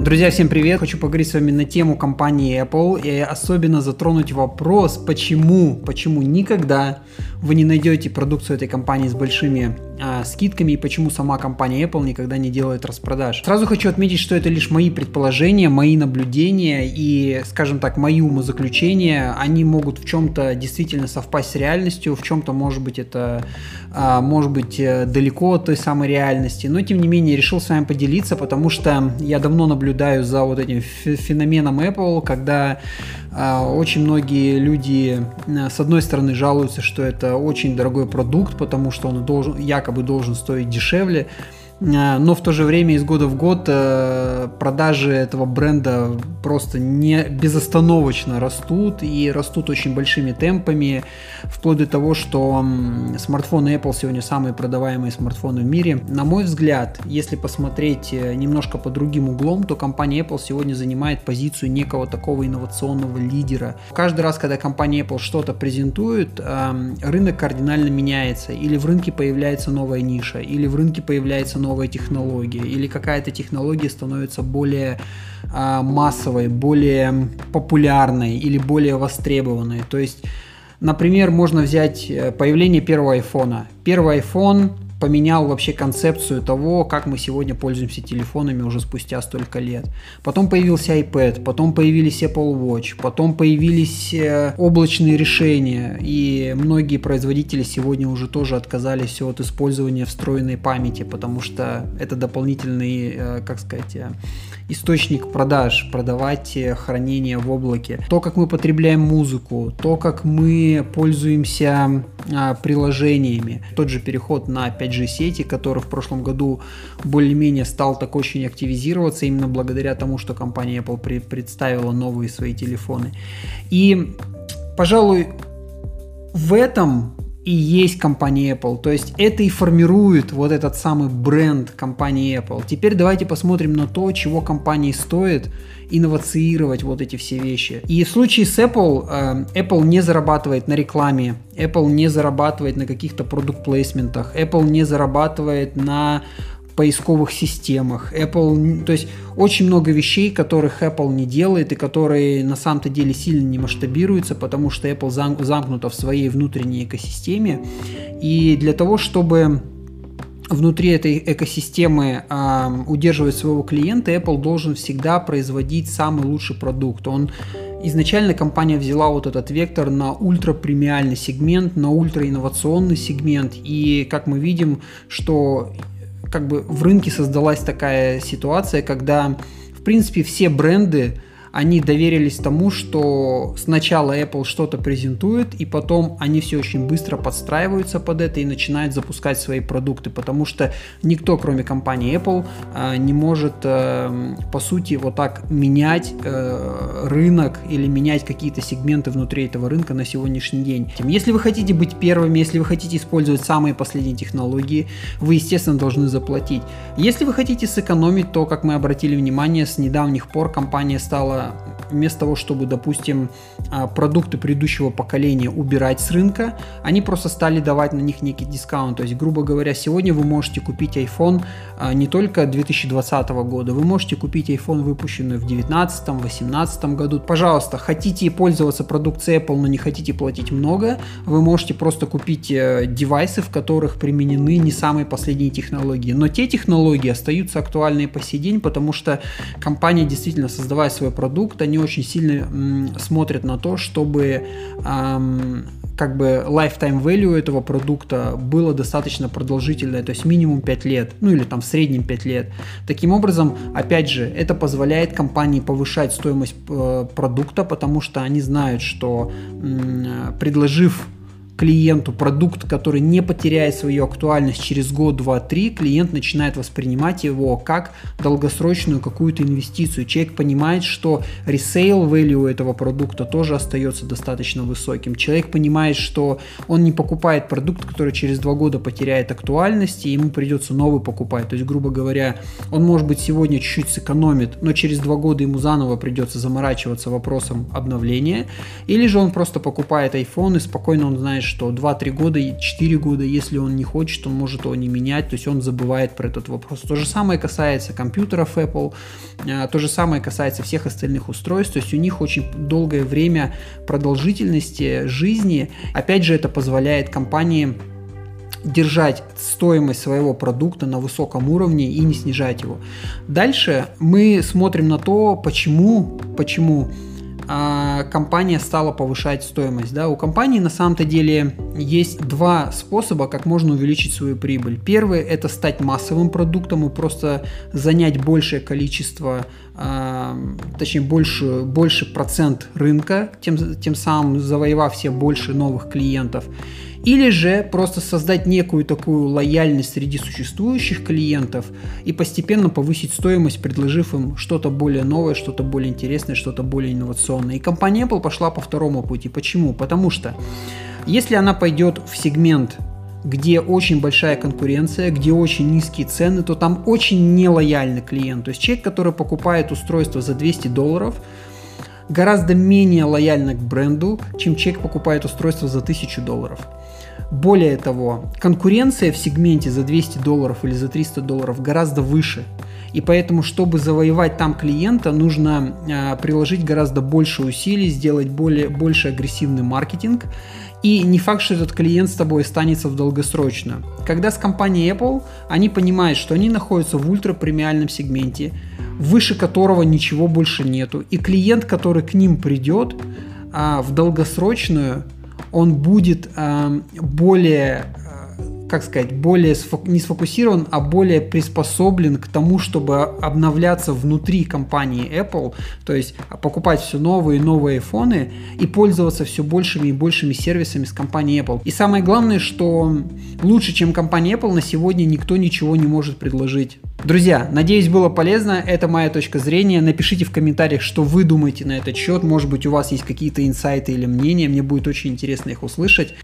Друзья, всем привет! Хочу поговорить с вами на тему компании Apple и особенно затронуть вопрос, почему, почему никогда вы не найдете продукцию этой компании с большими а, скидками и почему сама компания Apple никогда не делает распродаж. Сразу хочу отметить, что это лишь мои предположения, мои наблюдения и, скажем так, мои умозаключения. Они могут в чем-то действительно совпасть с реальностью, в чем-то, может быть, это а, может быть э, далеко от той самой реальности, но тем не менее решил с вами поделиться, потому что я давно наблюдаю за вот этим феноменом Apple, когда а, очень многие люди, э, с одной стороны, жалуются, что это очень дорогой продукт, потому что он должен, якобы должен стоить дешевле, но в то же время из года в год э, продажи этого бренда просто не безостановочно растут и растут очень большими темпами, вплоть до того, что смартфоны Apple сегодня самые продаваемые смартфоны в мире. На мой взгляд, если посмотреть э, немножко по другим углом, то компания Apple сегодня занимает позицию некого такого инновационного лидера. Каждый раз, когда компания Apple что-то презентует, рынок кардинально меняется, или в рынке появляется новая ниша, или в рынке появляется новая новая технология, или какая-то технология становится более а, массовой, более популярной или более востребованной. То есть, например, можно взять э, появление первого айфона. Первый iPhone поменял вообще концепцию того, как мы сегодня пользуемся телефонами уже спустя столько лет. Потом появился iPad, потом появились Apple Watch, потом появились э, облачные решения, и многие производители сегодня уже тоже отказались от использования встроенной памяти, потому что это дополнительный, э, как сказать, э, источник продаж, продавать хранение в облаке. То, как мы потребляем музыку, то, как мы пользуемся приложениями, тот же переход на 5 5G сети, который в прошлом году более-менее стал так очень активизироваться именно благодаря тому, что компания Apple при- представила новые свои телефоны. И, пожалуй, в этом и есть компания Apple. То есть это и формирует вот этот самый бренд компании Apple. Теперь давайте посмотрим на то, чего компании стоит инновацировать вот эти все вещи. И в случае с Apple, э, Apple не зарабатывает на рекламе, Apple не зарабатывает на каких-то продукт-плейсментах, Apple не зарабатывает на поисковых системах. Apple, то есть очень много вещей, которых Apple не делает и которые на самом-то деле сильно не масштабируются, потому что Apple зам, замкнута в своей внутренней экосистеме. И для того, чтобы внутри этой экосистемы э, удерживать своего клиента, Apple должен всегда производить самый лучший продукт. Он изначально компания взяла вот этот вектор на ультрапремиальный сегмент, на ультраинновационный сегмент, и как мы видим, что как бы в рынке создалась такая ситуация, когда, в принципе, все бренды они доверились тому, что сначала Apple что-то презентует, и потом они все очень быстро подстраиваются под это и начинают запускать свои продукты, потому что никто, кроме компании Apple, э, не может, э, по сути, вот так менять э, рынок или менять какие-то сегменты внутри этого рынка на сегодняшний день. Если вы хотите быть первыми, если вы хотите использовать самые последние технологии, вы, естественно, должны заплатить. Если вы хотите сэкономить, то, как мы обратили внимание, с недавних пор компания стала вместо того, чтобы, допустим, а, продукты предыдущего поколения убирать с рынка, они просто стали давать на них некий дискаунт. То есть, грубо говоря, сегодня вы можете купить iPhone а, не только 2020 года, вы можете купить iPhone, выпущенный в 2019-2018 году. Пожалуйста, хотите пользоваться продукцией Apple, но не хотите платить много, вы можете просто купить э, девайсы, в которых применены не самые последние технологии. Но те технологии остаются актуальны по сей день, потому что компания действительно, создавая свой продукт, продукт, они очень сильно м, смотрят на то, чтобы эм, как бы lifetime value этого продукта было достаточно продолжительное, то есть минимум 5 лет, ну или там в среднем 5 лет. Таким образом, опять же, это позволяет компании повышать стоимость э, продукта, потому что они знают, что э, предложив клиенту продукт, который не потеряет свою актуальность через год, два, три, клиент начинает воспринимать его как долгосрочную какую-то инвестицию. Человек понимает, что resale value этого продукта тоже остается достаточно высоким. Человек понимает, что он не покупает продукт, который через два года потеряет актуальность, и ему придется новый покупать. То есть, грубо говоря, он может быть сегодня чуть-чуть сэкономит, но через два года ему заново придется заморачиваться вопросом обновления. Или же он просто покупает iPhone и спокойно он знает, что 2-3 года, 4 года, если он не хочет, он может его не менять, то есть он забывает про этот вопрос. То же самое касается компьютеров Apple, а, то же самое касается всех остальных устройств, то есть у них очень долгое время продолжительности жизни. Опять же, это позволяет компании держать стоимость своего продукта на высоком уровне и не снижать его. Дальше мы смотрим на то, почему, почему компания стала повышать стоимость. Да? У компании на самом-то деле есть два способа, как можно увеличить свою прибыль. Первый – это стать массовым продуктом и просто занять большее количество, точнее, больше, больше процент рынка, тем, тем самым завоевав все больше новых клиентов. Или же просто создать некую такую лояльность среди существующих клиентов и постепенно повысить стоимость, предложив им что-то более новое, что-то более интересное, что-то более инновационное. И компания Apple пошла по второму пути. Почему? Потому что если она пойдет в сегмент где очень большая конкуренция, где очень низкие цены, то там очень нелояльный клиент. То есть человек, который покупает устройство за 200 долларов, гораздо менее лояльно к бренду, чем человек покупает устройство за 1000 долларов. Более того, конкуренция в сегменте за 200 долларов или за 300 долларов гораздо выше. И поэтому, чтобы завоевать там клиента, нужно э, приложить гораздо больше усилий, сделать более, больше агрессивный маркетинг. И не факт, что этот клиент с тобой останется в долгосрочно. Когда с компанией Apple, они понимают, что они находятся в ультрапремиальном сегменте, выше которого ничего больше нету. И клиент, который к ним придет а, в долгосрочную, он будет э, более как сказать, более сфок... не сфокусирован, а более приспособлен к тому, чтобы обновляться внутри компании Apple, то есть покупать все новые и новые айфоны и пользоваться все большими и большими сервисами с компанией Apple. И самое главное, что лучше, чем компания Apple, на сегодня никто ничего не может предложить. Друзья, надеюсь, было полезно. Это моя точка зрения. Напишите в комментариях, что вы думаете на этот счет. Может быть, у вас есть какие-то инсайты или мнения. Мне будет очень интересно их услышать.